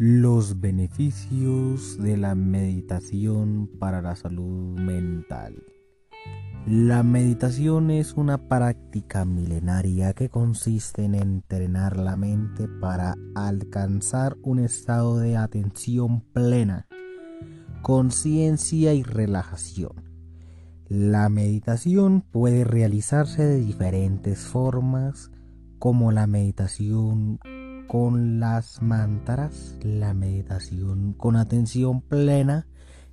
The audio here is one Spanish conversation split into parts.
Los beneficios de la meditación para la salud mental. La meditación es una práctica milenaria que consiste en entrenar la mente para alcanzar un estado de atención plena, conciencia y relajación. La meditación puede realizarse de diferentes formas, como la meditación con las mantras, la meditación con atención plena,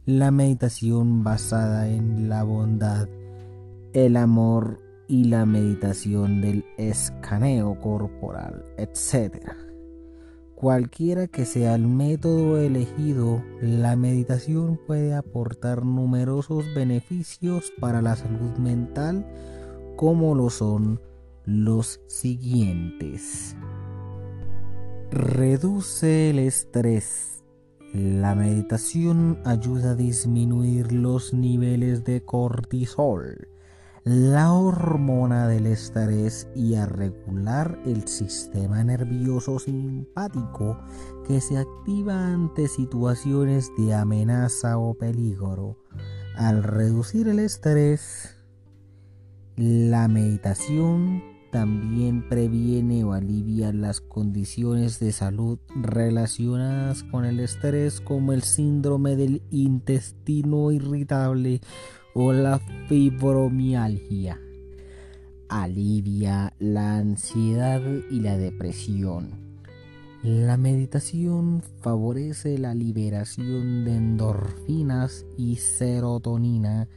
la meditación basada en la bondad, el amor y la meditación del escaneo corporal, etc. Cualquiera que sea el método elegido, la meditación puede aportar numerosos beneficios para la salud mental, como lo son los siguientes. Reduce el estrés. La meditación ayuda a disminuir los niveles de cortisol, la hormona del estrés y a regular el sistema nervioso simpático que se activa ante situaciones de amenaza o peligro. Al reducir el estrés, la meditación también previene o alivia las condiciones de salud relacionadas con el estrés como el síndrome del intestino irritable o la fibromialgia. Alivia la ansiedad y la depresión. La meditación favorece la liberación de endorfinas y serotonina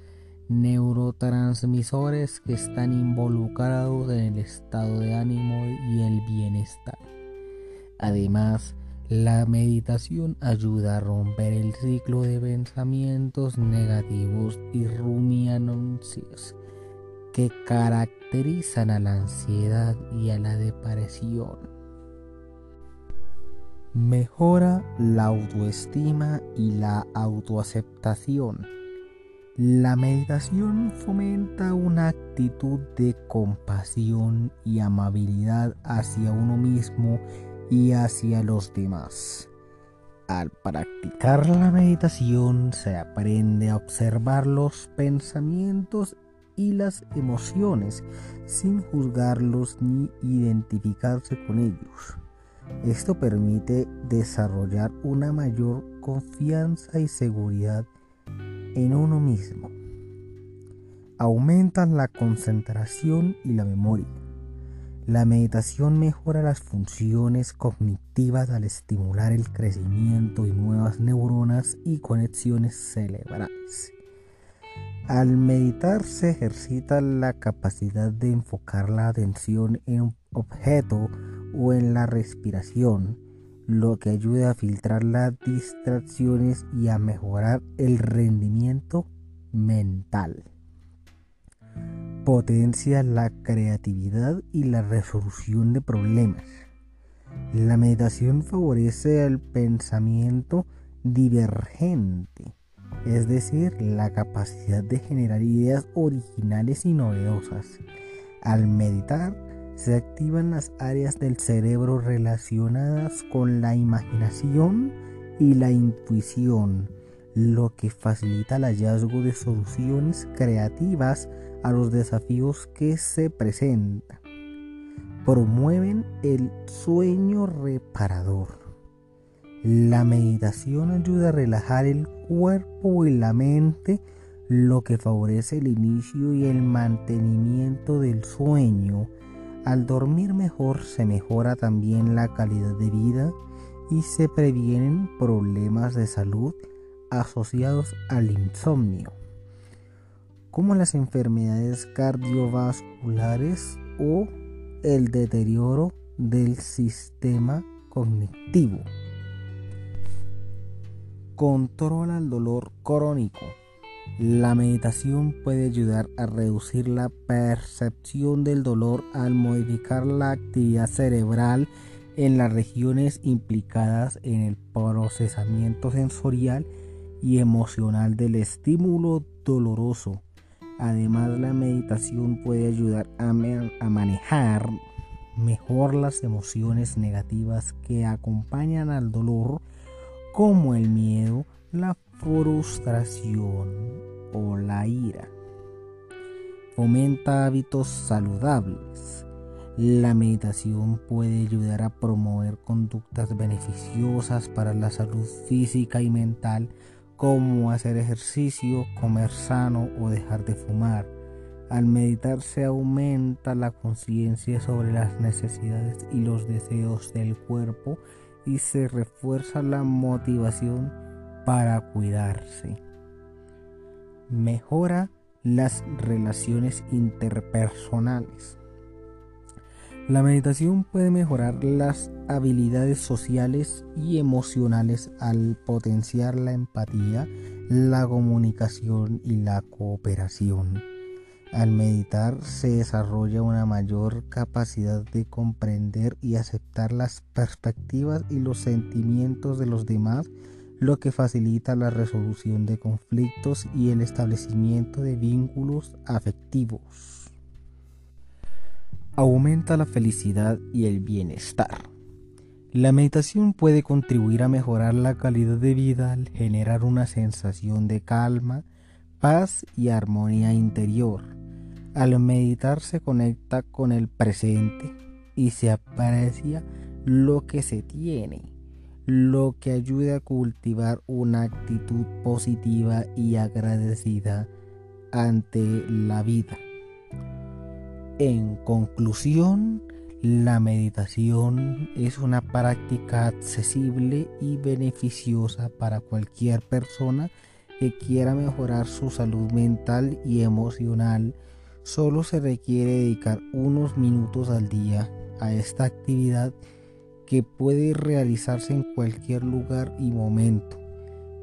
neurotransmisores que están involucrados en el estado de ánimo y el bienestar. Además, la meditación ayuda a romper el ciclo de pensamientos negativos y rumiancias que caracterizan a la ansiedad y a la depresión. Mejora la autoestima y la autoaceptación la meditación fomenta una actitud de compasión y amabilidad hacia uno mismo y hacia los demás. Al practicar la meditación se aprende a observar los pensamientos y las emociones sin juzgarlos ni identificarse con ellos. Esto permite desarrollar una mayor confianza y seguridad en uno mismo. Aumentan la concentración y la memoria. La meditación mejora las funciones cognitivas al estimular el crecimiento de nuevas neuronas y conexiones cerebrales. Al meditar se ejercita la capacidad de enfocar la atención en un objeto o en la respiración, lo que ayuda a filtrar las distracciones y a mejorar el rendimiento mental. Potencia la creatividad y la resolución de problemas. La meditación favorece el pensamiento divergente, es decir, la capacidad de generar ideas originales y novedosas. Al meditar, se activan las áreas del cerebro relacionadas con la imaginación y la intuición, lo que facilita el hallazgo de soluciones creativas a los desafíos que se presentan. Promueven el sueño reparador. La meditación ayuda a relajar el cuerpo y la mente, lo que favorece el inicio y el mantenimiento del sueño al dormir mejor se mejora también la calidad de vida y se previenen problemas de salud asociados al insomnio, como las enfermedades cardiovasculares o el deterioro del sistema cognitivo. Controla el dolor crónico. La meditación puede ayudar a reducir la percepción del dolor al modificar la actividad cerebral en las regiones implicadas en el procesamiento sensorial y emocional del estímulo doloroso. Además, la meditación puede ayudar a, manejar mejor las emociones negativas que acompañan al dolor como el miedo, la frustración o la ira. Fomenta hábitos saludables. La meditación puede ayudar a promover conductas beneficiosas para la salud física y mental como hacer ejercicio, comer sano o dejar de fumar. Al meditar se aumenta la conciencia sobre las necesidades y los deseos del cuerpo y se refuerza la motivación para cuidarse. Mejora las relaciones interpersonales. La meditación puede mejorar las habilidades sociales y emocionales al potenciar la empatía, la comunicación y la cooperación. Al meditar se desarrolla una mayor capacidad de comprender y aceptar las perspectivas y los sentimientos de los demás, lo que facilita la resolución de conflictos y el establecimiento de vínculos afectivos aumenta la felicidad y el bienestar. La meditación puede contribuir a mejorar la calidad de vida al generar una sensación de calma, paz y armonía interior. Al meditar se conecta con el presente y se aprecia lo que se tiene, lo que ayuda a cultivar una actitud positiva y agradecida ante la vida. En conclusión, la meditación es una práctica accesible y beneficiosa para cualquier persona que quiera mejorar su salud mental y emocional. Solo se requiere dedicar unos minutos al día a esta actividad que puede realizarse en cualquier lugar y momento.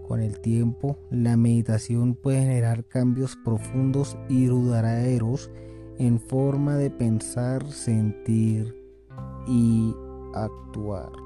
Con el tiempo, la meditación puede generar cambios profundos y duraderos en forma de pensar, sentir y actuar.